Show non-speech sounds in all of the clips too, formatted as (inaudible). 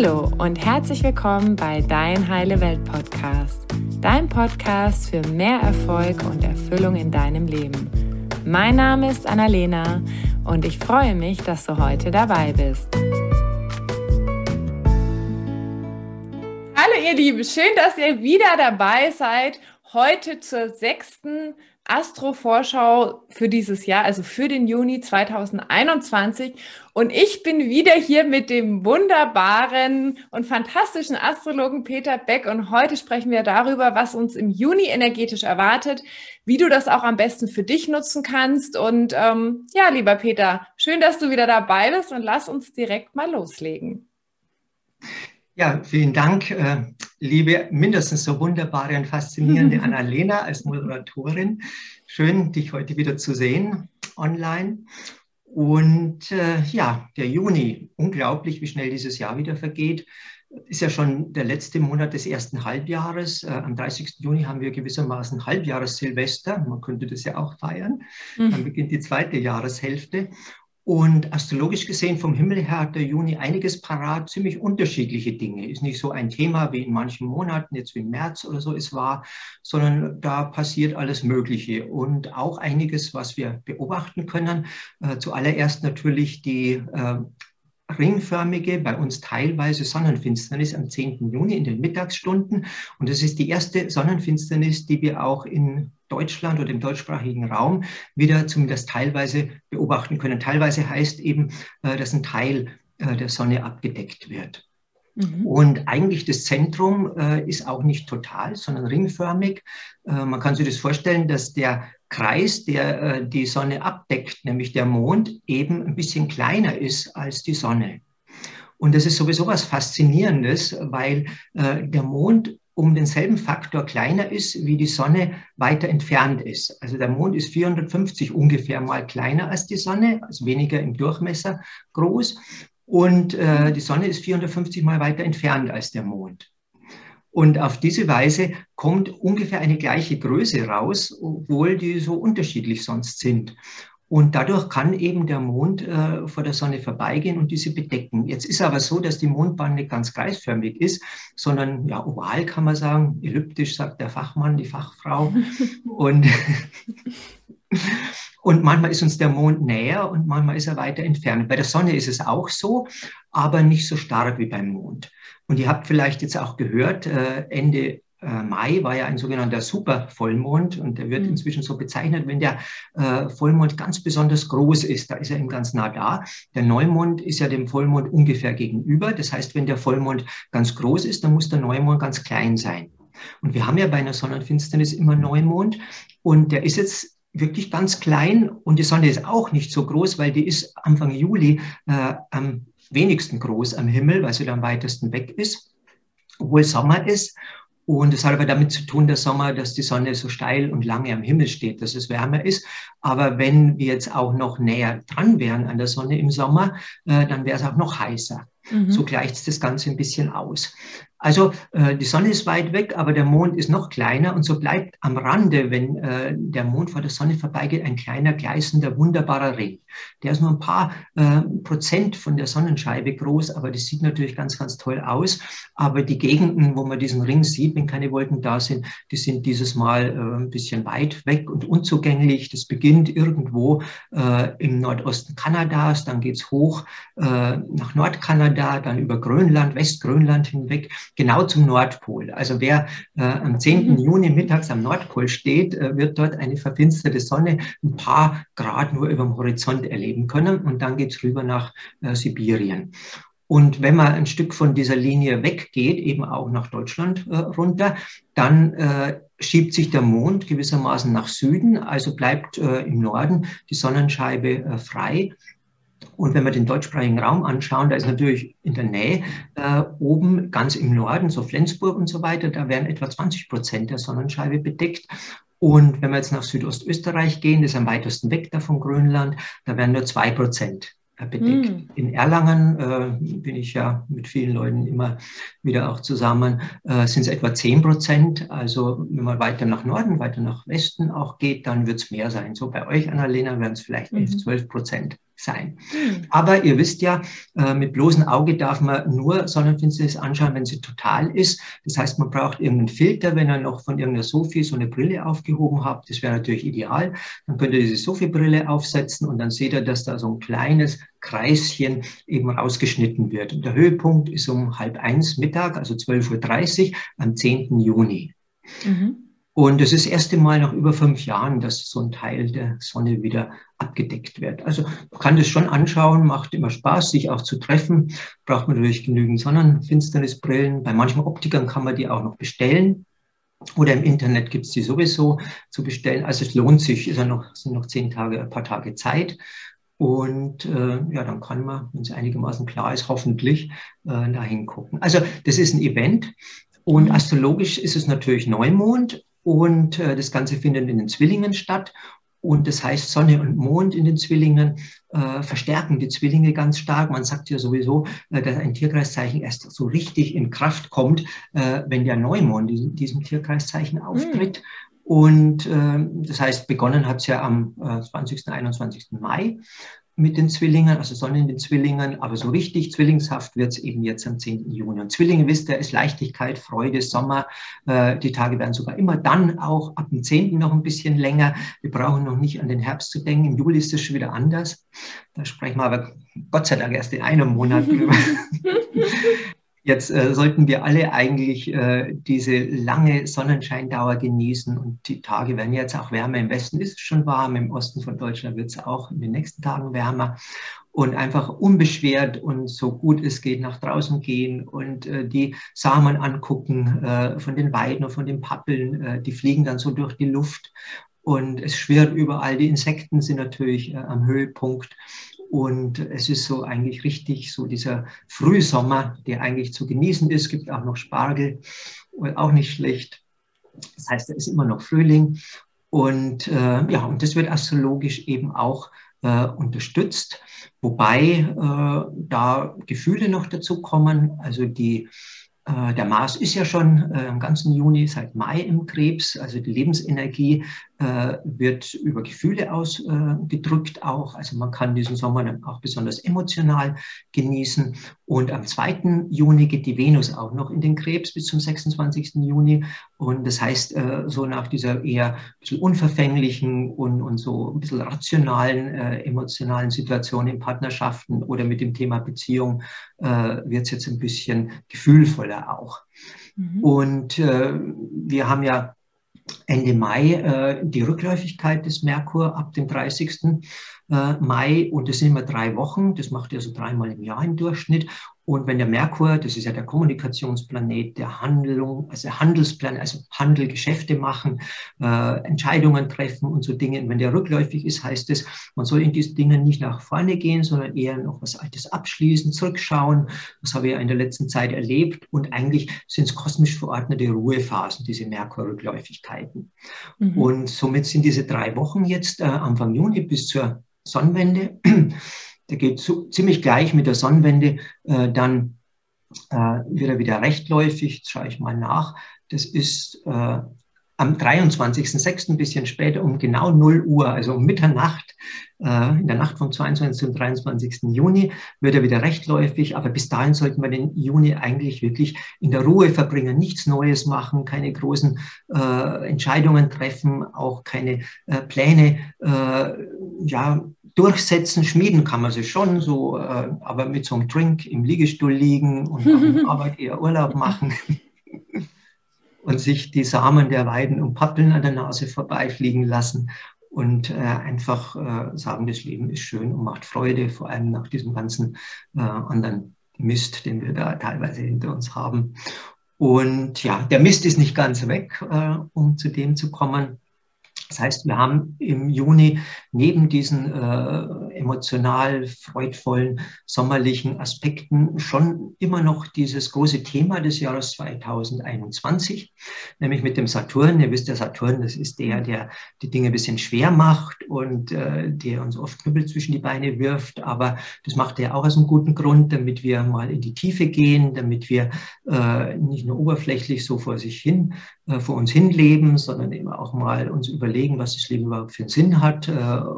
Hallo und herzlich willkommen bei Dein Heile Welt Podcast, dein Podcast für mehr Erfolg und Erfüllung in deinem Leben. Mein Name ist Annalena und ich freue mich, dass du heute dabei bist. Hallo ihr Lieben, schön, dass ihr wieder dabei seid. Heute zur sechsten Astro-Vorschau für dieses Jahr, also für den Juni 2021. Und ich bin wieder hier mit dem wunderbaren und fantastischen Astrologen Peter Beck. Und heute sprechen wir darüber, was uns im Juni energetisch erwartet, wie du das auch am besten für dich nutzen kannst. Und ähm, ja, lieber Peter, schön, dass du wieder dabei bist und lass uns direkt mal loslegen. Ja, vielen Dank, äh, liebe, mindestens so wunderbare und faszinierende (laughs) Annalena als Moderatorin. Schön, dich heute wieder zu sehen online. Und äh, ja, der Juni, unglaublich, wie schnell dieses Jahr wieder vergeht. Ist ja schon der letzte Monat des ersten Halbjahres. Äh, am 30. Juni haben wir gewissermaßen Halbjahres-Silvester. Man könnte das ja auch feiern. Mhm. Dann beginnt die zweite Jahreshälfte. Und astrologisch gesehen vom Himmel her hat der Juni einiges parat, ziemlich unterschiedliche Dinge. Ist nicht so ein Thema wie in manchen Monaten, jetzt wie im März oder so es war, sondern da passiert alles Mögliche und auch einiges, was wir beobachten können. Äh, zuallererst natürlich die äh, ringförmige, bei uns teilweise Sonnenfinsternis am 10. Juni in den Mittagsstunden. Und das ist die erste Sonnenfinsternis, die wir auch in Deutschland oder im deutschsprachigen Raum wieder zumindest teilweise beobachten können. Teilweise heißt eben, äh, dass ein Teil äh, der Sonne abgedeckt wird. Mhm. Und eigentlich das Zentrum äh, ist auch nicht total, sondern ringförmig. man kann sich das vorstellen, dass der Kreis, der die Sonne abdeckt, nämlich der Mond, eben ein bisschen kleiner ist als die Sonne. Und das ist sowieso was Faszinierendes, weil der Mond um denselben Faktor kleiner ist, wie die Sonne weiter entfernt ist. Also der Mond ist 450 ungefähr mal kleiner als die Sonne, also weniger im Durchmesser groß. Und äh, die Sonne ist 450 mal weiter entfernt als der Mond. Und auf diese Weise kommt ungefähr eine gleiche Größe raus, obwohl die so unterschiedlich sonst sind. Und dadurch kann eben der Mond äh, vor der Sonne vorbeigehen und diese bedecken. Jetzt ist aber so, dass die Mondbahn nicht ganz kreisförmig ist, sondern ja, oval kann man sagen, elliptisch sagt der Fachmann, die Fachfrau. (laughs) und, und manchmal ist uns der Mond näher und manchmal ist er weiter entfernt. Bei der Sonne ist es auch so, aber nicht so stark wie beim Mond. Und ihr habt vielleicht jetzt auch gehört, äh, Ende äh, Mai war ja ein sogenannter Supervollmond und der wird mhm. inzwischen so bezeichnet, wenn der äh, Vollmond ganz besonders groß ist, da ist er ihm ganz nah da. Der Neumond ist ja dem Vollmond ungefähr gegenüber. Das heißt, wenn der Vollmond ganz groß ist, dann muss der Neumond ganz klein sein. Und wir haben ja bei einer Sonnenfinsternis immer Neumond und der ist jetzt wirklich ganz klein und die Sonne ist auch nicht so groß, weil die ist Anfang Juli äh, am wenigsten groß am Himmel, weil sie da am weitesten weg ist, obwohl Sommer ist. Und es hat aber damit zu tun, der Sommer, dass die Sonne so steil und lange am Himmel steht, dass es wärmer ist. Aber wenn wir jetzt auch noch näher dran wären an der Sonne im Sommer, äh, dann wäre es auch noch heißer. Mhm. So gleicht das Ganze ein bisschen aus. Also äh, die Sonne ist weit weg, aber der Mond ist noch kleiner und so bleibt am Rande, wenn äh, der Mond vor der Sonne vorbeigeht, ein kleiner, gleißender, wunderbarer Ring. Der ist nur ein paar äh, Prozent von der Sonnenscheibe groß, aber das sieht natürlich ganz, ganz toll aus. Aber die Gegenden, wo man diesen Ring sieht, wenn keine Wolken da sind, die sind dieses Mal äh, ein bisschen weit weg und unzugänglich. Das beginnt irgendwo äh, im Nordosten Kanadas, dann geht's hoch äh, nach Nordkanada, dann über Grönland, Westgrönland hinweg genau zum Nordpol. Also wer äh, am 10. Mhm. Juni mittags am Nordpol steht, äh, wird dort eine verfinsterte Sonne ein paar Grad nur über dem Horizont erleben können und dann geht's rüber nach äh, Sibirien. Und wenn man ein Stück von dieser Linie weggeht, eben auch nach Deutschland äh, runter, dann äh, schiebt sich der Mond gewissermaßen nach Süden, also bleibt äh, im Norden die Sonnenscheibe äh, frei. Und wenn wir den deutschsprachigen Raum anschauen, da ist natürlich in der Nähe äh, oben ganz im Norden, so Flensburg und so weiter, da werden etwa 20 Prozent der Sonnenscheibe bedeckt. Und wenn wir jetzt nach Südostösterreich gehen, das ist am weitesten weg da von Grönland, da werden nur zwei Prozent äh, bedeckt. Mm. In Erlangen äh, bin ich ja mit vielen Leuten immer wieder auch zusammen, äh, sind es etwa 10 Prozent. Also wenn man weiter nach Norden, weiter nach Westen auch geht, dann wird es mehr sein. So bei euch, Annalena, werden es vielleicht 11, 12 mhm. Prozent sein. Hm. Aber ihr wisst ja, äh, mit bloßem Auge darf man nur Sonnenfinsternis anschauen, wenn sie total ist. Das heißt, man braucht irgendeinen Filter, wenn ihr noch von irgendeiner Sophie so eine Brille aufgehoben habt. Das wäre natürlich ideal. Dann könnt ihr diese Sophie-Brille aufsetzen und dann seht ihr, dass da so ein kleines Kreischen eben rausgeschnitten wird. Und der Höhepunkt ist um halb eins Mittag, also 12.30 Uhr am 10. Juni. Mhm. Und es ist das erste Mal nach über fünf Jahren, dass so ein Teil der Sonne wieder abgedeckt wird. Also man kann das schon anschauen, macht immer Spaß, sich auch zu treffen. Braucht man natürlich genügend Sonnenfinsternisbrillen. Bei manchen Optikern kann man die auch noch bestellen. Oder im Internet gibt es die sowieso zu bestellen. Also es lohnt sich, ist ja noch, sind noch zehn Tage, ein paar Tage Zeit. Und äh, ja, dann kann man, wenn es einigermaßen klar ist, hoffentlich äh, da hingucken. Also das ist ein Event. Und astrologisch ist es natürlich Neumond und äh, das Ganze findet in den Zwillingen statt. Und das heißt, Sonne und Mond in den Zwillingen äh, verstärken die Zwillinge ganz stark. Man sagt ja sowieso, äh, dass ein Tierkreiszeichen erst so richtig in Kraft kommt, äh, wenn der Neumond in diesem Tierkreiszeichen auftritt. Mhm. Und äh, das heißt, begonnen hat es ja am 20. Äh, 21. Mai mit den Zwillingen, also Sonne in den Zwillingen, aber so richtig zwillingshaft wird es eben jetzt am 10. Juni. Und Zwillinge, wisst ihr, ist Leichtigkeit, Freude, Sommer. Äh, die Tage werden sogar immer dann auch ab dem 10. noch ein bisschen länger. Wir brauchen noch nicht an den Herbst zu denken. Im Juli ist es schon wieder anders. Da sprechen wir aber Gott sei Dank erst in einem Monat drüber. (laughs) Jetzt äh, sollten wir alle eigentlich äh, diese lange Sonnenscheindauer genießen und die Tage werden jetzt auch wärmer. Im Westen ist es schon warm, im Osten von Deutschland wird es auch in den nächsten Tagen wärmer und einfach unbeschwert und so gut es geht nach draußen gehen und äh, die Samen angucken äh, von den Weiden und von den Pappeln. Äh, die fliegen dann so durch die Luft und es schwirrt überall. Die Insekten sind natürlich äh, am Höhepunkt. Und es ist so eigentlich richtig so dieser Frühsommer, der eigentlich zu genießen ist. Es gibt auch noch Spargel, auch nicht schlecht. Das heißt, es ist immer noch Frühling. Und äh, ja, und das wird astrologisch eben auch äh, unterstützt, wobei äh, da Gefühle noch dazu kommen. Also die äh, der Mars ist ja schon äh, im ganzen Juni seit Mai im Krebs, also die Lebensenergie äh, wird über Gefühle ausgedrückt auch. Also man kann diesen Sommer dann auch besonders emotional genießen. Und am 2. Juni geht die Venus auch noch in den Krebs bis zum 26. Juni. Und das heißt, so nach dieser eher ein bisschen unverfänglichen und, und so ein bisschen rationalen, emotionalen Situation in Partnerschaften oder mit dem Thema Beziehung wird es jetzt ein bisschen gefühlvoller auch. Mhm. Und wir haben ja Ende Mai äh, die Rückläufigkeit des Merkur ab dem 30. Äh, Mai und das sind immer drei Wochen, das macht er so dreimal im Jahr im Durchschnitt und wenn der Merkur, das ist ja der Kommunikationsplanet, der Handlung, also Handelsplan, also Handel, Geschäfte machen, äh, Entscheidungen treffen und so Dinge. Und wenn der rückläufig ist, heißt es, man soll in diesen Dingen nicht nach vorne gehen, sondern eher noch was Altes abschließen, zurückschauen. Das habe ich ja in der letzten Zeit erlebt. Und eigentlich sind es kosmisch verordnete Ruhephasen, diese Merkur-Rückläufigkeiten. Mhm. Und somit sind diese drei Wochen jetzt äh, Anfang Juni bis zur Sonnenwende der geht so, ziemlich gleich mit der Sonnenwende, äh, dann äh, wird er wieder rechtläufig. Jetzt schaue ich mal nach. Das ist äh, am 23.06. ein bisschen später um genau 0 Uhr, also um Mitternacht, äh, in der Nacht vom 22. zum 23. Juni, wird er wieder rechtläufig. Aber bis dahin sollten wir den Juni eigentlich wirklich in der Ruhe verbringen, nichts Neues machen, keine großen äh, Entscheidungen treffen, auch keine äh, Pläne äh, ja, durchsetzen. Schmieden kann man sie schon so, äh, aber mit so einem Drink im Liegestuhl liegen und nach (laughs) Arbeit eher Urlaub machen (laughs) und sich die Samen der Weiden und Pappeln an der Nase vorbeifliegen lassen und äh, einfach äh, sagen, das Leben ist schön und macht Freude, vor allem nach diesem ganzen äh, anderen Mist, den wir da teilweise hinter uns haben. Und ja, der Mist ist nicht ganz weg, äh, um zu dem zu kommen. Das heißt, wir haben im Juni neben diesen äh, emotional freudvollen sommerlichen Aspekten schon immer noch dieses große Thema des Jahres 2021, nämlich mit dem Saturn. Ihr wisst, der Saturn, das ist der, der die Dinge ein bisschen schwer macht und äh, der uns oft Knüppel zwischen die Beine wirft. Aber das macht er auch aus einem guten Grund, damit wir mal in die Tiefe gehen, damit wir äh, nicht nur oberflächlich so vor sich hin, äh, vor uns hin leben, sondern eben auch mal uns überlegen, was das Leben überhaupt für einen Sinn hat, äh,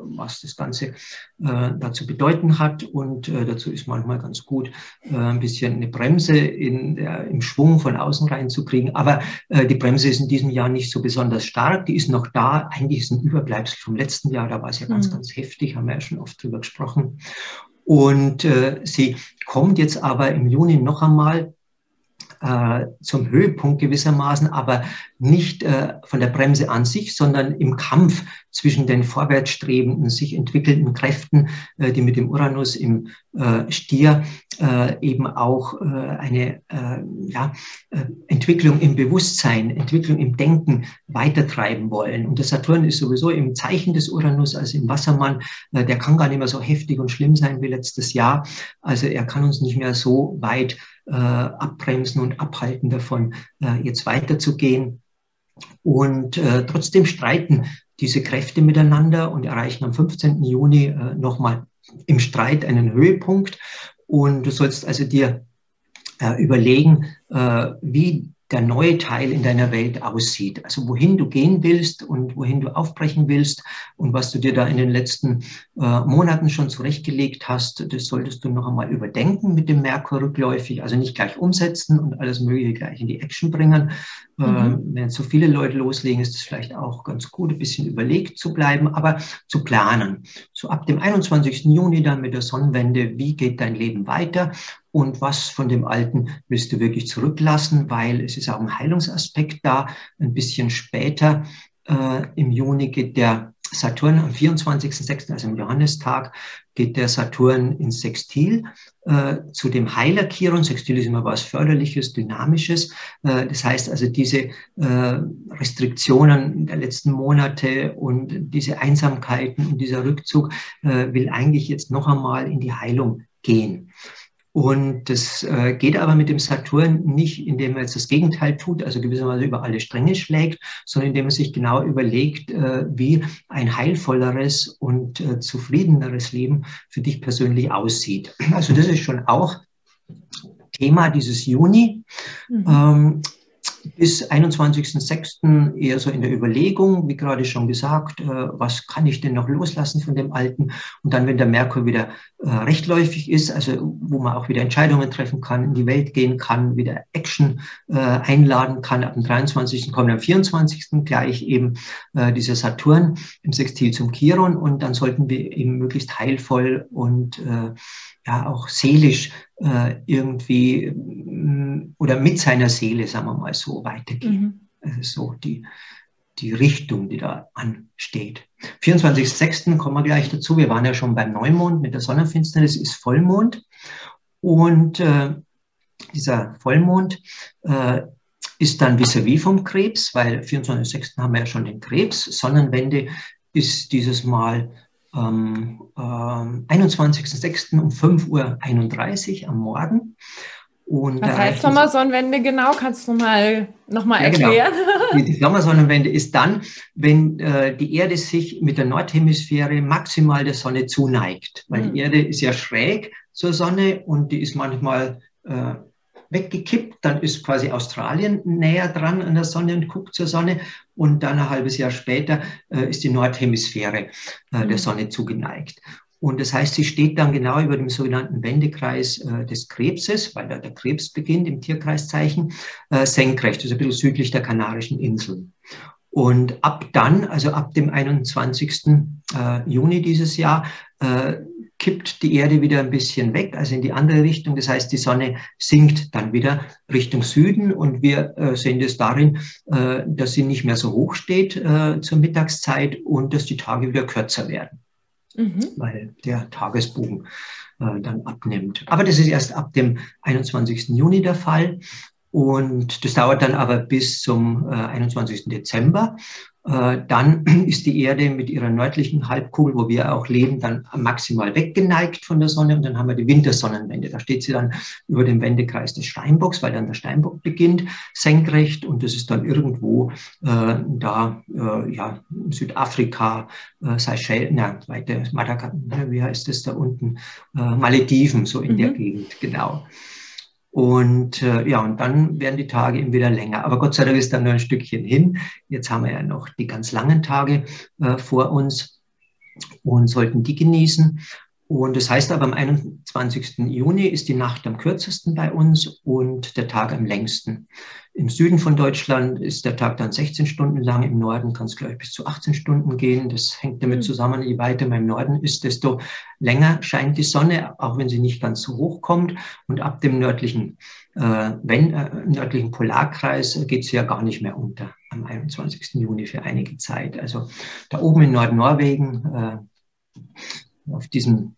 was das Ganze äh, äh, dazu bedeuten hat. Und äh, dazu ist manchmal ganz gut, äh, ein bisschen eine Bremse in, äh, im Schwung von außen reinzukriegen. Aber äh, die Bremse ist in diesem Jahr nicht so besonders stark. Die ist noch da. Eigentlich ist ein Überbleibsel vom letzten Jahr. Da war es ja ganz, mhm. ganz heftig. Haben wir ja schon oft drüber gesprochen. Und äh, sie kommt jetzt aber im Juni noch einmal äh, zum Höhepunkt gewissermaßen, aber nicht äh, von der Bremse an sich, sondern im Kampf zwischen den vorwärtsstrebenden, sich entwickelnden Kräften, äh, die mit dem Uranus im äh, Stier äh, eben auch äh, eine ja, Entwicklung im Bewusstsein, Entwicklung im Denken weitertreiben wollen. Und der Saturn ist sowieso im Zeichen des Uranus, also im Wassermann, der kann gar nicht mehr so heftig und schlimm sein wie letztes Jahr. Also er kann uns nicht mehr so weit äh, abbremsen und abhalten davon, äh, jetzt weiterzugehen. Und äh, trotzdem streiten diese Kräfte miteinander und erreichen am 15. Juni äh, nochmal im Streit einen Höhepunkt. Und du sollst also dir äh, überlegen, äh, wie der neue Teil in deiner Welt aussieht. Also wohin du gehen willst und wohin du aufbrechen willst und was du dir da in den letzten äh, Monaten schon zurechtgelegt hast, das solltest du noch einmal überdenken mit dem Merkur rückläufig. Also nicht gleich umsetzen und alles Mögliche gleich in die Action bringen. Mhm. Äh, wenn so viele Leute loslegen, ist es vielleicht auch ganz gut, ein bisschen überlegt zu bleiben, aber zu planen. So ab dem 21. Juni dann mit der Sonnenwende, wie geht dein Leben weiter? Und was von dem Alten willst du wirklich zurücklassen, weil es ist auch ein Heilungsaspekt da. Ein bisschen später äh, im Juni geht der Saturn am 24.06., also am Johannistag, geht der Saturn ins Sextil äh, zu dem Heiler Chiron. Sextil ist immer was Förderliches, Dynamisches. Äh, das heißt also, diese äh, Restriktionen der letzten Monate und diese Einsamkeiten und dieser Rückzug äh, will eigentlich jetzt noch einmal in die Heilung gehen. Und das äh, geht aber mit dem Saturn nicht, indem er jetzt das Gegenteil tut, also gewissermaßen über alle Stränge schlägt, sondern indem er sich genau überlegt, äh, wie ein heilvolleres und äh, zufriedeneres Leben für dich persönlich aussieht. Also das ist schon auch Thema dieses Juni. Mhm. Ähm, bis 21.06. eher so in der Überlegung, wie gerade schon gesagt, äh, was kann ich denn noch loslassen von dem Alten? Und dann, wenn der Merkur wieder äh, rechtläufig ist, also wo man auch wieder Entscheidungen treffen kann, in die Welt gehen kann, wieder Action äh, einladen kann, ab dem 23. kommt am 24. gleich eben dieser Saturn im Sextil zum Chiron und dann sollten wir eben möglichst heilvoll und ja auch seelisch äh, irgendwie mm, oder mit seiner Seele, sagen wir mal so, weitergehen. Mhm. Also so die, die Richtung, die da ansteht. 24.06. kommen wir gleich dazu. Wir waren ja schon beim Neumond mit der Sonnenfinsternis, ist Vollmond. Und äh, dieser Vollmond äh, ist dann vis-à-vis -vis vom Krebs, weil 24.06. haben wir ja schon den Krebs. Sonnenwende ist dieses Mal am äh, 21.06. um 5.31 Uhr am Morgen. Und Was heißt Sommersonnenwende genau? Kannst du mal nochmal ja, genau. erklären? Genau. (laughs) Die, die Sommersonnenwende ist dann, wenn äh, die Erde sich mit der Nordhemisphäre maximal der Sonne zuneigt. Weil mhm. die Erde ist ja schräg zur Sonne und die ist manchmal äh, weggekippt. Dann ist quasi Australien näher dran an der Sonne und guckt zur Sonne. Und dann ein halbes Jahr später äh, ist die Nordhemisphäre äh, der mhm. Sonne zugeneigt. Und das heißt, sie steht dann genau über dem sogenannten Wendekreis äh, des Krebses, weil da der Krebs beginnt im Tierkreiszeichen, äh, senkrecht, also ein bisschen südlich der Kanarischen Inseln. Und ab dann, also ab dem 21. Äh, Juni dieses Jahr, äh, kippt die Erde wieder ein bisschen weg, also in die andere Richtung. Das heißt, die Sonne sinkt dann wieder Richtung Süden und wir äh, sehen das darin, äh, dass sie nicht mehr so hoch steht äh, zur Mittagszeit und dass die Tage wieder kürzer werden, mhm. weil der Tagesbogen äh, dann abnimmt. Aber das ist erst ab dem 21. Juni der Fall. Und das dauert dann aber bis zum äh, 21. Dezember. Äh, dann (clears throat) ist die Erde mit ihrer nördlichen Halbkugel, wo wir auch leben, dann maximal weggeneigt von der Sonne. Und dann haben wir die Wintersonnenwende. Da steht sie dann über dem Wendekreis des Steinbocks, weil dann der Steinbock beginnt, senkrecht. Und das ist dann irgendwo äh, da, äh, ja, Südafrika, äh, Seychellen, na, weiter, Madagaskar, wie heißt das da unten? Äh, Malediven, so in mhm. der Gegend, genau. Und äh, ja, und dann werden die Tage eben wieder länger. Aber Gott sei Dank ist dann nur ein Stückchen hin. Jetzt haben wir ja noch die ganz langen Tage äh, vor uns. und sollten die genießen. Und das heißt aber, am 21. Juni ist die Nacht am kürzesten bei uns und der Tag am längsten. Im Süden von Deutschland ist der Tag dann 16 Stunden lang, im Norden kann es, glaube ich, bis zu 18 Stunden gehen. Das hängt damit mhm. zusammen, je weiter man im Norden ist, desto länger scheint die Sonne, auch wenn sie nicht ganz so hoch kommt. Und ab dem nördlichen, äh, wenn, äh, nördlichen Polarkreis geht sie ja gar nicht mehr unter am 21. Juni für einige Zeit. Also da oben in Nordnorwegen, äh, auf diesem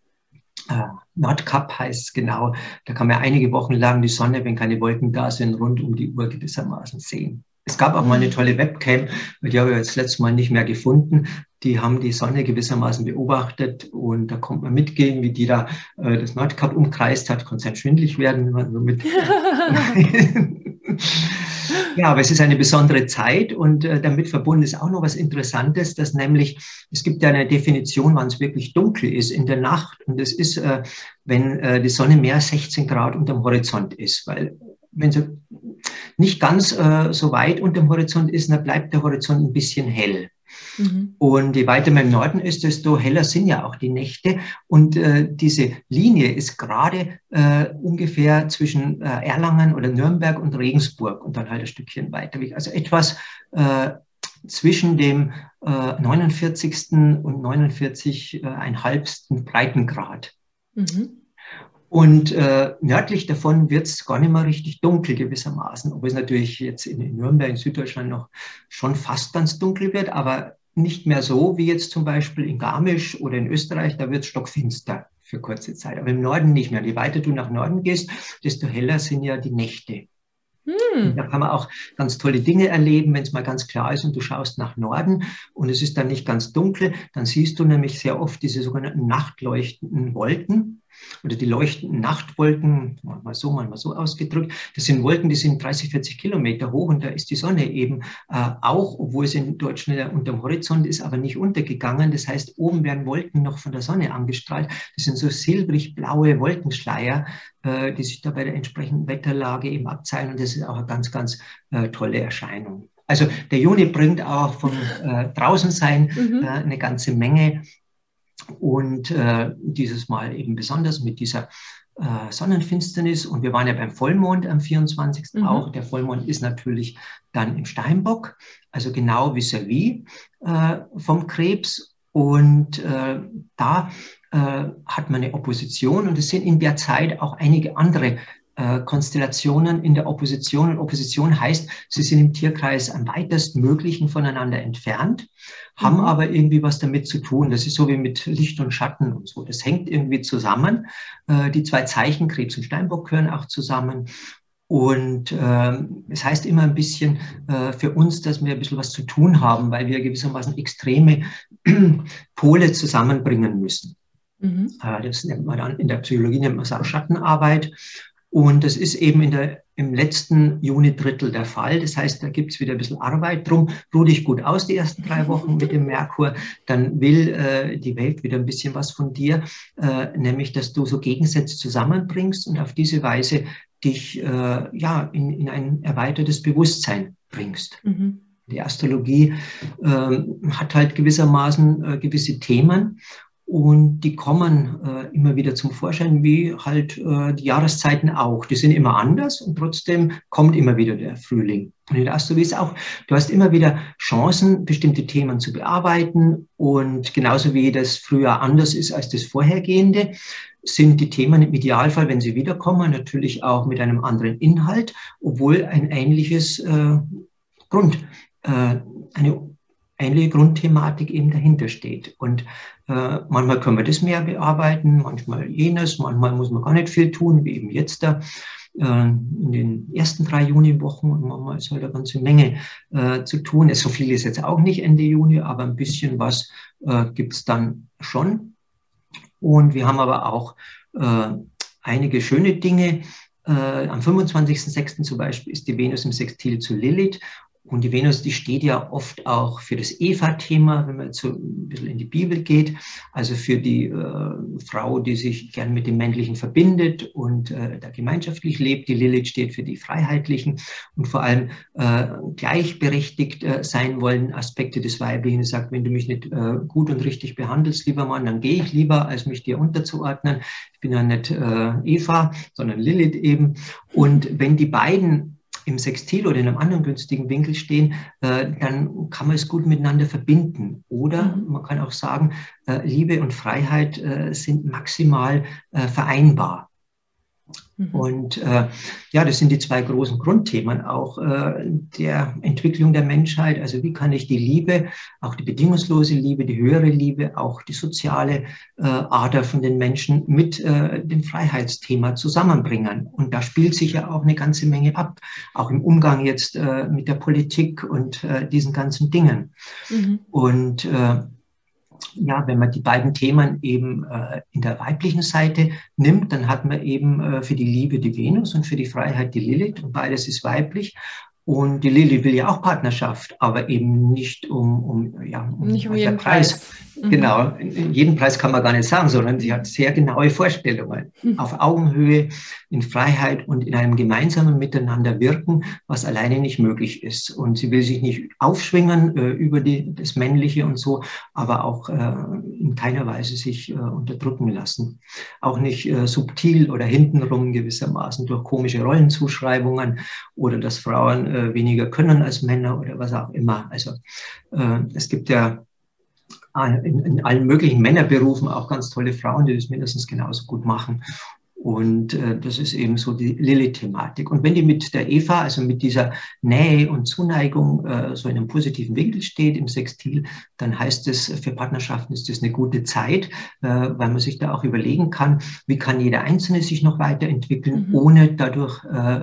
äh, Nordkap heißt es genau. Da kann man einige Wochen lang die Sonne, wenn keine Wolken da sind, rund um die Uhr gewissermaßen sehen. Es gab auch mal eine tolle Webcam, die habe ich jetzt letztes Mal nicht mehr gefunden. Die haben die Sonne gewissermaßen beobachtet und da kommt man mitgehen, wie die da äh, das Nordkap umkreist hat. Konnte es schwindlig werden, wenn man so mit. (laughs) (laughs) Ja, aber es ist eine besondere Zeit und äh, damit verbunden ist auch noch was Interessantes, dass nämlich es gibt ja eine Definition, wann es wirklich dunkel ist in der Nacht und das ist, äh, wenn äh, die Sonne mehr als 16 Grad unterm Horizont ist, weil wenn sie nicht ganz äh, so weit unterm Horizont ist, dann bleibt der Horizont ein bisschen hell. Mhm. Und je weiter man im Norden ist, desto heller sind ja auch die Nächte. Und äh, diese Linie ist gerade äh, ungefähr zwischen äh, Erlangen oder Nürnberg und Regensburg und dann halt ein Stückchen weiter weg. Also etwas äh, zwischen dem 49. Äh, und 49,5. Äh, Breitengrad. Mhm. Und äh, nördlich davon wird es gar nicht mehr richtig dunkel gewissermaßen, obwohl es natürlich jetzt in, in Nürnberg, in Süddeutschland noch schon fast ganz dunkel wird, aber nicht mehr so wie jetzt zum Beispiel in Garmisch oder in Österreich, da wird es stockfinster für kurze Zeit. Aber im Norden nicht mehr. Je weiter du nach Norden gehst, desto heller sind ja die Nächte. Hm. Da kann man auch ganz tolle Dinge erleben, wenn es mal ganz klar ist und du schaust nach Norden und es ist dann nicht ganz dunkel, dann siehst du nämlich sehr oft diese sogenannten nachtleuchtenden Wolken oder die leuchtenden Nachtwolken, manchmal so, manchmal so ausgedrückt. Das sind Wolken, die sind 30, 40 Kilometer hoch und da ist die Sonne eben äh, auch, obwohl es in Deutschland unterm Horizont ist, aber nicht untergegangen. Das heißt, oben werden Wolken noch von der Sonne angestrahlt. Das sind so silbrig-blaue Wolkenschleier, äh, die sich da bei der entsprechenden Wetterlage eben abzeichnen. Und das ist auch eine ganz, ganz äh, tolle Erscheinung. Also der Juni bringt auch von äh, draußen sein mhm. äh, eine ganze Menge und äh, dieses Mal eben besonders mit dieser äh, Sonnenfinsternis. Und wir waren ja beim Vollmond am 24. Mhm. auch. Der Vollmond ist natürlich dann im Steinbock, also genau vis-à-vis -vis, äh, vom Krebs. Und äh, da äh, hat man eine Opposition und es sind in der Zeit auch einige andere Konstellationen in der Opposition. Und Opposition heißt, sie sind im Tierkreis am weitesten möglichen voneinander entfernt, haben mhm. aber irgendwie was damit zu tun. Das ist so wie mit Licht und Schatten und so. Das hängt irgendwie zusammen. Äh, die zwei Zeichen, Krebs und Steinbock, gehören auch zusammen. Und äh, es heißt immer ein bisschen äh, für uns, dass wir ein bisschen was zu tun haben, weil wir gewissermaßen extreme (clears throat) Pole zusammenbringen müssen. Mhm. Äh, das nennt man dann in der Psychologie nennt man es auch Schattenarbeit. Und das ist eben in der, im letzten Juni-Drittel der Fall. Das heißt, da gibt es wieder ein bisschen Arbeit drum. Ruh dich gut aus die ersten drei Wochen mit dem Merkur. Dann will äh, die Welt wieder ein bisschen was von dir, äh, nämlich, dass du so Gegensätze zusammenbringst und auf diese Weise dich äh, ja, in, in ein erweitertes Bewusstsein bringst. Mhm. Die Astrologie ähm, hat halt gewissermaßen äh, gewisse Themen und die kommen äh, immer wieder zum Vorschein, wie halt äh, die Jahreszeiten auch. Die sind immer anders und trotzdem kommt immer wieder der Frühling. Und in der Astrologie ist auch, du hast immer wieder Chancen, bestimmte Themen zu bearbeiten. Und genauso wie das Frühjahr anders ist als das vorhergehende, sind die Themen im Idealfall, wenn sie wiederkommen, natürlich auch mit einem anderen Inhalt, obwohl ein ähnliches äh, Grund, äh, eine Grundthematik eben dahinter steht. Und äh, manchmal können wir das mehr bearbeiten, manchmal jenes, manchmal muss man gar nicht viel tun, wie eben jetzt da äh, in den ersten drei Juniwochen und manchmal ist halt eine ganze Menge äh, zu tun. So viel ist jetzt auch nicht Ende Juni, aber ein bisschen was äh, gibt es dann schon. Und wir haben aber auch äh, einige schöne Dinge. Äh, am 25.06. zum Beispiel ist die Venus im Sextil zu Lilith Und die Venus, die steht ja oft auch für das Eva-Thema, wenn man jetzt so ein bisschen in die Bibel geht. Also für die äh, Frau, die sich gern mit dem Männlichen verbindet und äh, da gemeinschaftlich lebt. Die Lilith steht für die Freiheitlichen und vor allem äh, gleichberechtigt äh, sein wollen. Aspekte des Weiblichen. Sagt, wenn du mich nicht äh, gut und richtig behandelst, lieber Mann, dann gehe ich lieber, als mich dir unterzuordnen. Ich bin ja nicht äh, Eva, sondern Lilith eben. Und wenn die beiden im Sextil oder in einem anderen günstigen Winkel stehen, äh, dann kann man es gut miteinander verbinden. Oder mhm. man kann auch sagen, äh, Liebe und Freiheit äh, sind maximal vereinbar. Mhm. Und äh, ja, das sind die zwei großen Grundthemen auch äh, der Entwicklung der Menschheit. Also wie kann ich die Liebe, auch die bedingungslose Liebe, die höhere Liebe, auch die soziale äh, Ader von den Menschen mit äh, dem Freiheitsthema zusammenbringen? Und da spielt sich ja auch eine ganze Menge ab, auch im Umgang jetzt äh, mit der Politik und äh, diesen ganzen Dingen. Mhm. Und äh, ja, wenn man die beiden Themen eben äh, in der weiblichen Seite nimmt, dann hat man eben äh, für die Liebe die Venus und für die Freiheit die Lilith und beides ist weiblich. Und die Lilly will ja auch Partnerschaft, aber eben nicht um, um, ja, um, nicht um jeden Preis. Preis. Mhm. Genau, jeden Preis kann man gar nicht sagen, sondern sie hat sehr genaue Vorstellungen mhm. auf Augenhöhe, in Freiheit und in einem gemeinsamen Miteinander wirken, was alleine nicht möglich ist. Und sie will sich nicht aufschwingen äh, über die, das Männliche und so, aber auch äh, in keiner Weise sich äh, unterdrücken lassen. Auch nicht äh, subtil oder hintenrum gewissermaßen durch komische Rollenzuschreibungen oder dass Frauen äh, weniger können als Männer oder was auch immer. Also äh, es gibt ja in, in allen möglichen Männerberufen auch ganz tolle Frauen, die das mindestens genauso gut machen. Und äh, das ist eben so die Lilith-Thematik. Und wenn die mit der Eva, also mit dieser Nähe und Zuneigung, äh, so in einem positiven Winkel steht im Sextil, dann heißt es, für Partnerschaften ist das eine gute Zeit, äh, weil man sich da auch überlegen kann, wie kann jeder Einzelne sich noch weiterentwickeln, mhm. ohne dadurch äh,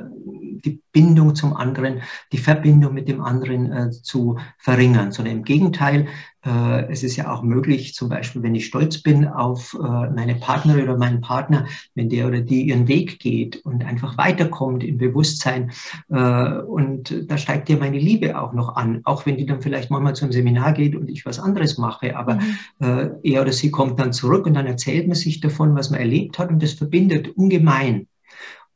die Bindung zum anderen, die Verbindung mit dem anderen äh, zu verringern, sondern im Gegenteil, äh, es ist ja auch möglich, zum Beispiel, wenn ich stolz bin auf äh, meine Partnerin oder meinen Partner, wenn der oder die ihren Weg geht und einfach weiterkommt im Bewusstsein äh, und da steigt ja meine Liebe auch noch an, auch wenn die dann vielleicht manchmal zum Seminar geht und ich was anderes mache, aber mhm. äh, er oder sie kommt dann zurück und dann erzählt man sich davon, was man erlebt hat und das verbindet ungemein.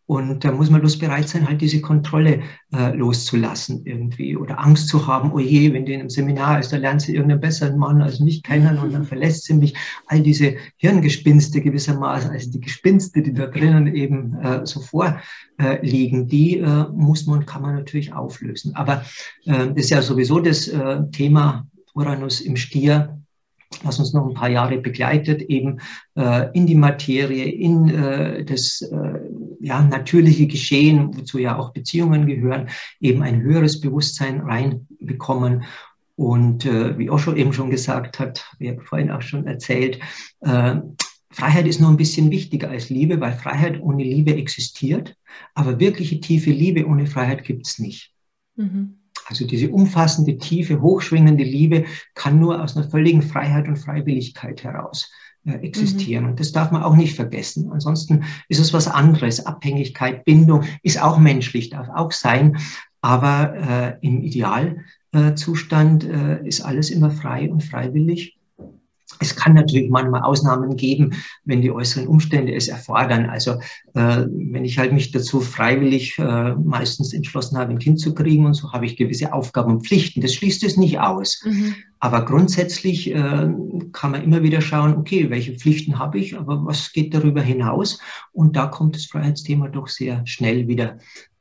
Und da muss man bloß bereit sein, halt diese Kontrolle äh, loszulassen irgendwie oder Angst zu haben, oh je, wenn die in einem Seminar ist, da lernt sie irgendeinen besseren Mann als mich kennen und dann (laughs) verlässt sie mich. All diese Hirngespinste gewissermaßen, also die Gespinste, die da drinnen eben äh, so vorliegen, die äh, muss man und kann man natürlich auflösen. Aber äh, das ist ja sowieso das äh, Thema Uranus im Stier, was uns noch ein paar Jahre begleitet, eben äh, in die Materie, in äh, das äh, ja, natürliche Geschehen, wozu ja auch Beziehungen gehören, eben ein höheres Bewusstsein reinbekommen. Und äh, wie Osho eben schon gesagt hat, wie er vorhin auch schon erzählt, äh, Freiheit ist nur ein bisschen wichtiger als Liebe, weil Freiheit ohne Liebe existiert, aber wirkliche tiefe Liebe ohne Freiheit gibt es nicht. Mhm. Also diese umfassende, tiefe, hochschwingende Liebe kann nur aus einer völligen Freiheit und Freiwilligkeit heraus äh, existieren. Mhm. Und das darf man auch nicht vergessen. Ansonsten ist es was anderes. Abhängigkeit, Bindung ist auch menschlich, darf auch sein. Aber äh, im Idealzustand äh, ist alles immer frei und freiwillig. Es kann natürlich manchmal Ausnahmen geben, wenn die äußeren Umstände es erfordern. Also äh, wenn ich halt mich dazu freiwillig äh, meistens entschlossen habe, ein Kind zu kriegen und so, habe ich gewisse Aufgaben und Pflichten. Das schließt es nicht aus. Mhm. Aber grundsätzlich äh, kann man immer wieder schauen, okay, welche Pflichten habe ich, aber was geht darüber hinaus? Und da kommt das Freiheitsthema doch sehr schnell wieder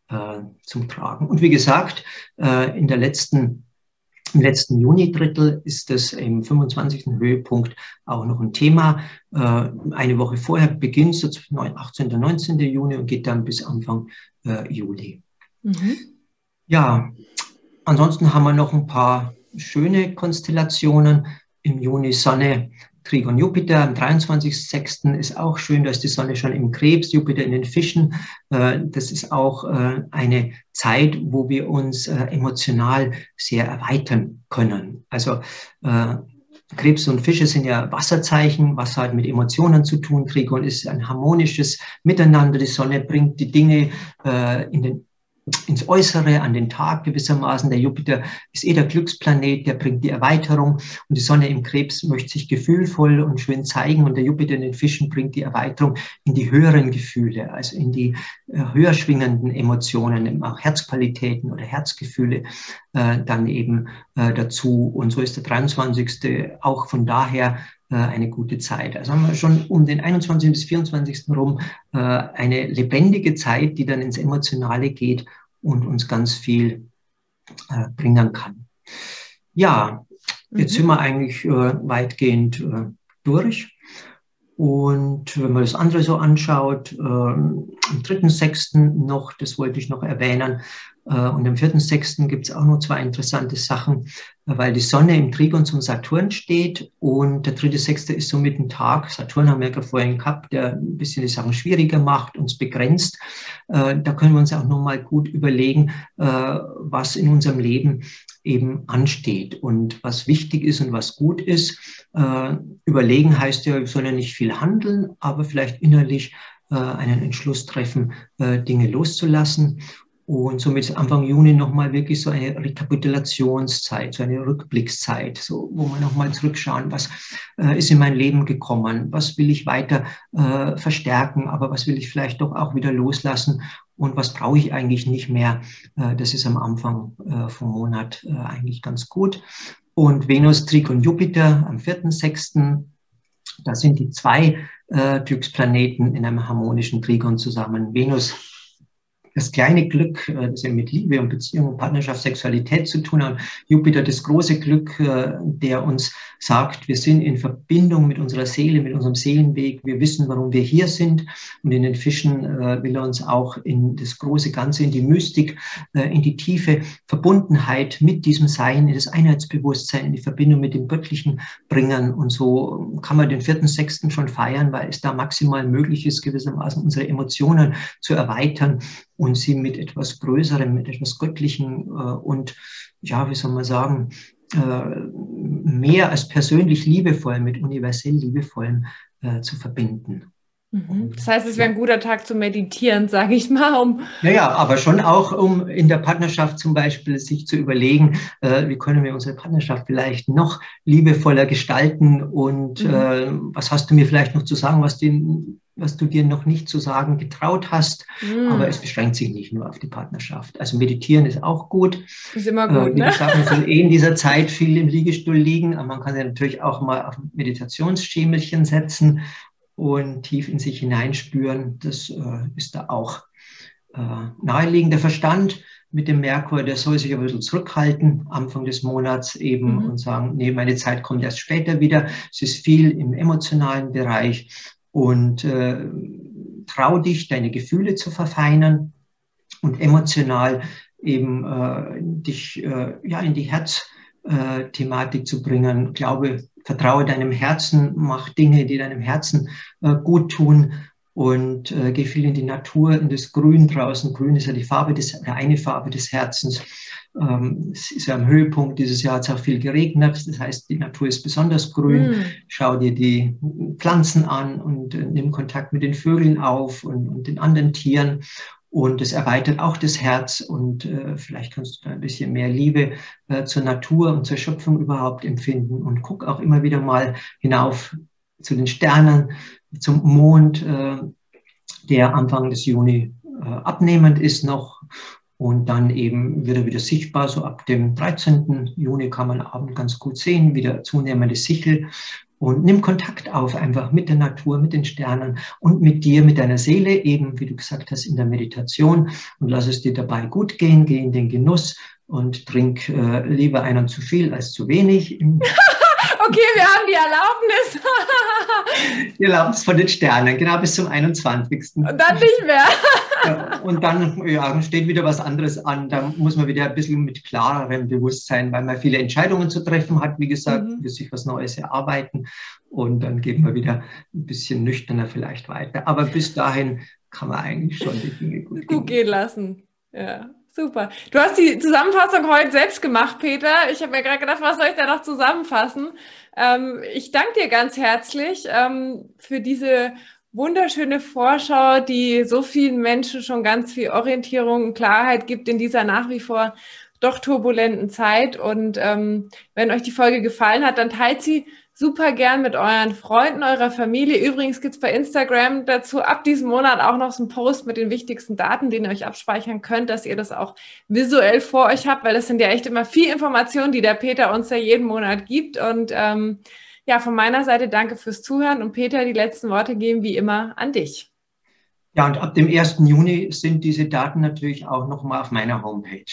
äh, zum Tragen. Und wie gesagt, äh, in der letzten im letzten Juni-Drittel ist das im 25. Höhepunkt auch noch ein Thema. Äh, eine Woche vorher beginnt es, 18. 19. Juni und geht dann bis Anfang äh, Juli. Mhm. Ja, ansonsten haben wir noch ein paar schöne Konstellationen. Im Juni Sonne Trigon Jupiter am 23.06. ist auch schön, da ist die Sonne schon im Krebs, Jupiter in den Fischen. Äh, das ist auch äh, eine Zeit, wo wir uns äh, emotional sehr erweitern können. Also Krebs und Fische sind ja Wasserzeichen, was hat mit Emotionen zu tun. Trigon ist ein harmonisches Miteinander. Die Sonne bringt die Dinge in den ins Äußere, an den Tag gewissermaßen. Der Jupiter ist eh der Glücksplanet, der bringt die Erweiterung und die Sonne im Krebs möchte sich gefühlvoll und schön zeigen und der Jupiter in den Fischen bringt die Erweiterung in die höheren Gefühle, also in die äh, höher schwingenden Emotionen, auch Herzqualitäten oder Herzgefühle äh, dann eben äh, dazu. Und so ist der 23. auch von daher eine gute Zeit. Also haben wir schon um den 21. bis 24. rum äh, eine lebendige Zeit, die dann ins Emotionale geht und uns ganz viel äh, bringen kann. Ja, jetzt mhm. sind wir eigentlich weitgehend durch. Und wenn man das andere so anschaut, am 3.6. noch, das wollte ich noch erwähnen, äh, und am 4.6. gibt es auch noch zwei interessante Sachen, weil die Sonne im Trigon zum Saturn steht und der 3.6. ist somit ein Tag, Saturn haben wir ja vorhin gehabt, der ein bisschen die Sachen schwieriger macht, uns begrenzt. Äh, da können wir uns auch nochmal gut überlegen, äh, was in unserem Leben eben ansteht und was wichtig ist und was gut ist. Überlegen heißt ja, wir sollen ja nicht viel handeln, aber vielleicht innerlich einen Entschluss treffen, Dinge loszulassen. Und somit Anfang Juni nochmal wirklich so eine Rekapitulationszeit, so eine Rückblickszeit, so, wo wir nochmal zurückschauen, was äh, ist in mein Leben gekommen, was will ich weiter äh, verstärken, aber was will ich vielleicht doch auch wieder loslassen und was brauche ich eigentlich nicht mehr. Äh, das ist am Anfang äh, vom Monat äh, eigentlich ganz gut. Und Venus, Trigon, Jupiter am 4.6. Da sind die zwei äh, Glücksplaneten in einem harmonischen Trigon zusammen. Venus das kleine Glück, äh, das ja mit Liebe und Beziehung und Partnerschaft, Sexualität zu tun hat. Jupiter das große Glück, äh, der uns sagt, wir sind in Verbindung mit unserer Seele, mit unserem Seelenweg. Wir wissen, warum wir hier sind. Und in den Fischen äh, will er uns auch in das große Ganze, in die Mystik, in die tiefe Verbundenheit mit diesem Sein, in das Einheitsbewusstsein, in die Verbindung mit dem Göttlichen bringen. Und so kann man den vierten, sechsten schon feiern, weil es da maximal möglich ist, gewissermaßen unsere Emotionen zu erweitern und sie mit etwas Größerem, mit etwas Göttlichem äh, und, ja, wie soll man sagen, äh, mehr als persönlich liebevoll, mit universell liebevollem äh, zu verbinden. Mhm. Das heißt, es wäre ein guter Tag zu meditieren, (laughs) sage ich mal. Um naja, aber schon auch, um in der Partnerschaft zum Beispiel sich zu überlegen, äh, wie können wir unsere Partnerschaft vielleicht noch liebevoller gestalten und mhm. äh, was hast du mir vielleicht noch zu sagen, was den was du dir noch nicht zu sagen getraut hast. Mm. Aber es beschränkt sich nicht nur auf die Partnerschaft. Also meditieren ist auch gut. Ist immer gut. Äh, wie ne? gesagt, man soll eh in (laughs) dieser Zeit viel im Liegestuhl liegen. Aber man kann ja natürlich auch mal auf Meditationsschemelchen setzen und tief in sich hineinspüren. Das äh, ist da auch äh, naheliegend. Der Verstand mit dem Merkur, der soll sich ein bisschen zurückhalten, Anfang des Monats eben mhm. und sagen, nee, meine Zeit kommt erst später wieder. Es ist viel im emotionalen Bereich und äh, trau dich, deine Gefühle zu verfeinern und emotional eben äh, dich äh, ja, in die Herzthematik zu bringen. Glaube, vertraue deinem Herzen, mach Dinge, die deinem Herzen äh, gut tun und äh, geh viel in die Natur, in das Grün draußen. Grün ist ja die Farbe des, eine Farbe des Herzens. Ähm, es ist ja am Höhepunkt dieses Jahr hat es auch viel geregnet. Das heißt, die Natur ist besonders grün. Mm. Schau dir die Pflanzen an und äh, nimm Kontakt mit den Vögeln auf und, und den anderen Tieren. Und es erweitert auch das Herz und äh, vielleicht kannst du da ein bisschen mehr Liebe äh, zur Natur und zur Schöpfung überhaupt empfinden. Und guck auch immer wieder mal hinauf zu den Sternen, zum Mond, äh, der Anfang des Juni äh, abnehmend ist noch und dann eben wird er wieder sichtbar. So ab dem 13. Juni kann man Abend ganz gut sehen, wieder zunehmende Sichel. Und nimm Kontakt auf einfach mit der Natur, mit den Sternen und mit dir, mit deiner Seele, eben wie du gesagt hast, in der Meditation. Und lass es dir dabei gut gehen, geh in den Genuss und trink äh, lieber einen zu viel als zu wenig. (laughs) okay, wir haben die Erlaubnis. (laughs) die Erlaubnis von den Sternen, genau bis zum 21. Und dann nicht mehr. ja, und dann ja, steht wieder was anderes an. Da muss man wieder ein bisschen mit klarerem Bewusstsein, weil man viele Entscheidungen zu treffen hat, wie gesagt, mhm. will sich was Neues erarbeiten. Und dann geht man wieder ein bisschen nüchterner vielleicht weiter. Aber bis dahin kann man eigentlich schon die Dinge gut, gut gehen lassen. Ja. Super. Du hast die Zusammenfassung heute selbst gemacht, Peter. Ich habe mir gerade gedacht, was soll ich da noch zusammenfassen? Ähm, ich danke dir ganz herzlich ähm, für diese wunderschöne Vorschau, die so vielen Menschen schon ganz viel Orientierung und Klarheit gibt in dieser nach wie vor doch turbulenten Zeit. Und ähm, wenn euch die Folge gefallen hat, dann teilt sie super gern mit euren Freunden, eurer Familie. Übrigens gibt's bei Instagram dazu ab diesem Monat auch noch so einen Post mit den wichtigsten Daten, den ihr euch abspeichern könnt, dass ihr das auch visuell vor euch habt, weil das sind ja echt immer viel Informationen, die der Peter uns ja jeden Monat gibt. Und ähm, ja, von meiner Seite danke fürs Zuhören und Peter, die letzten Worte gehen wie immer an dich. Ja, und ab dem 1. Juni sind diese Daten natürlich auch nochmal auf meiner Homepage.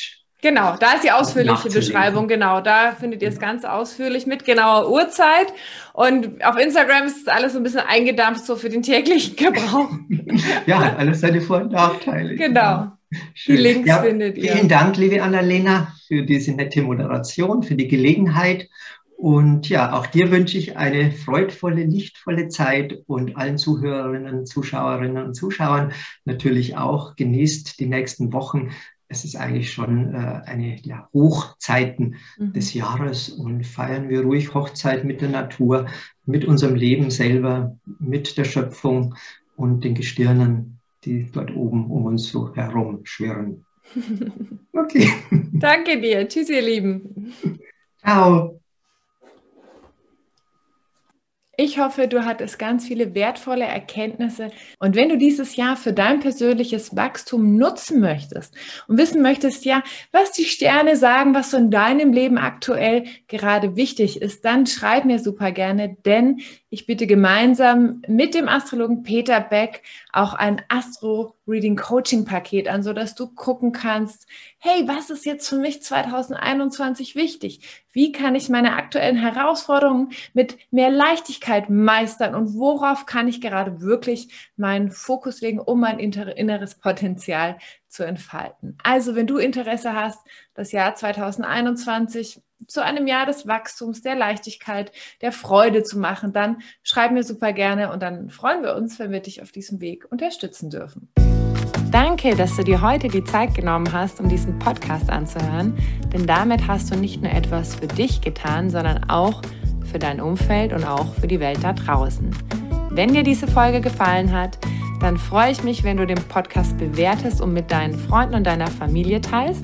Genau, da ist die ausführliche Beschreibung, genau. Da findet ihr es ganz ausführlich mit genauer Uhrzeit. Und auf Instagram ist alles so ein bisschen eingedampft, so für den täglichen (laughs) Gebrauch. ja, alles seine Vor- und Nachteile. Genau. Schön. Die Links ja, findet ihr. Vielen Dank, liebe Annalena, für diese nette Moderation, für die Gelegenheit. Und ja, auch dir wünsche ich eine freudvolle, lichtvolle Zeit und allen Zuhörerinnen, Zuschauerinnen und Zuschauern natürlich auch genießt die nächsten Wochen. Es ist eigentlich schon äh, eine ja, Hochzeiten mhm. des Jahres und feiern wir ruhig Hochzeit mit der Natur, mit unserem Leben selber, mit der Schöpfung und den Gestirnen, die dort oben um uns so herum schwirren. (laughs) Okay. Danke dir. Tschüss, ihr Lieben. Ciao. Ich hoffe, du hattest ganz viele wertvolle Erkenntnisse. Und wenn du dieses Jahr für dein persönliches Wachstum nutzen möchtest und wissen möchtest, ja, was die Sterne sagen, was so in deinem Leben aktuell gerade wichtig ist, dann schreib mir super gerne, denn ich biete gemeinsam mit dem Astrologen Peter Beck auch ein Astro-Reading-Coaching-Paket an, sodass du gucken kannst, hey, was ist jetzt für mich 2021 wichtig? Wie kann ich meine aktuellen Herausforderungen mit mehr Leichtigkeit meistern und worauf kann ich gerade wirklich meinen Fokus legen, um mein inneres Potenzial zu entfalten? Also, wenn du Interesse hast, das Jahr 2021 zu einem Jahr des Wachstums, der Leichtigkeit, der Freude zu machen, dann schreib mir super gerne und dann freuen wir uns, wenn wir dich auf diesem Weg unterstützen dürfen. Danke, dass du dir heute die Zeit genommen hast, um diesen Podcast anzuhören, denn damit hast du nicht nur etwas für dich getan, sondern auch für dein Umfeld und auch für die Welt da draußen. Wenn dir diese Folge gefallen hat, dann freue ich mich, wenn du den Podcast bewertest und mit deinen Freunden und deiner Familie teilst.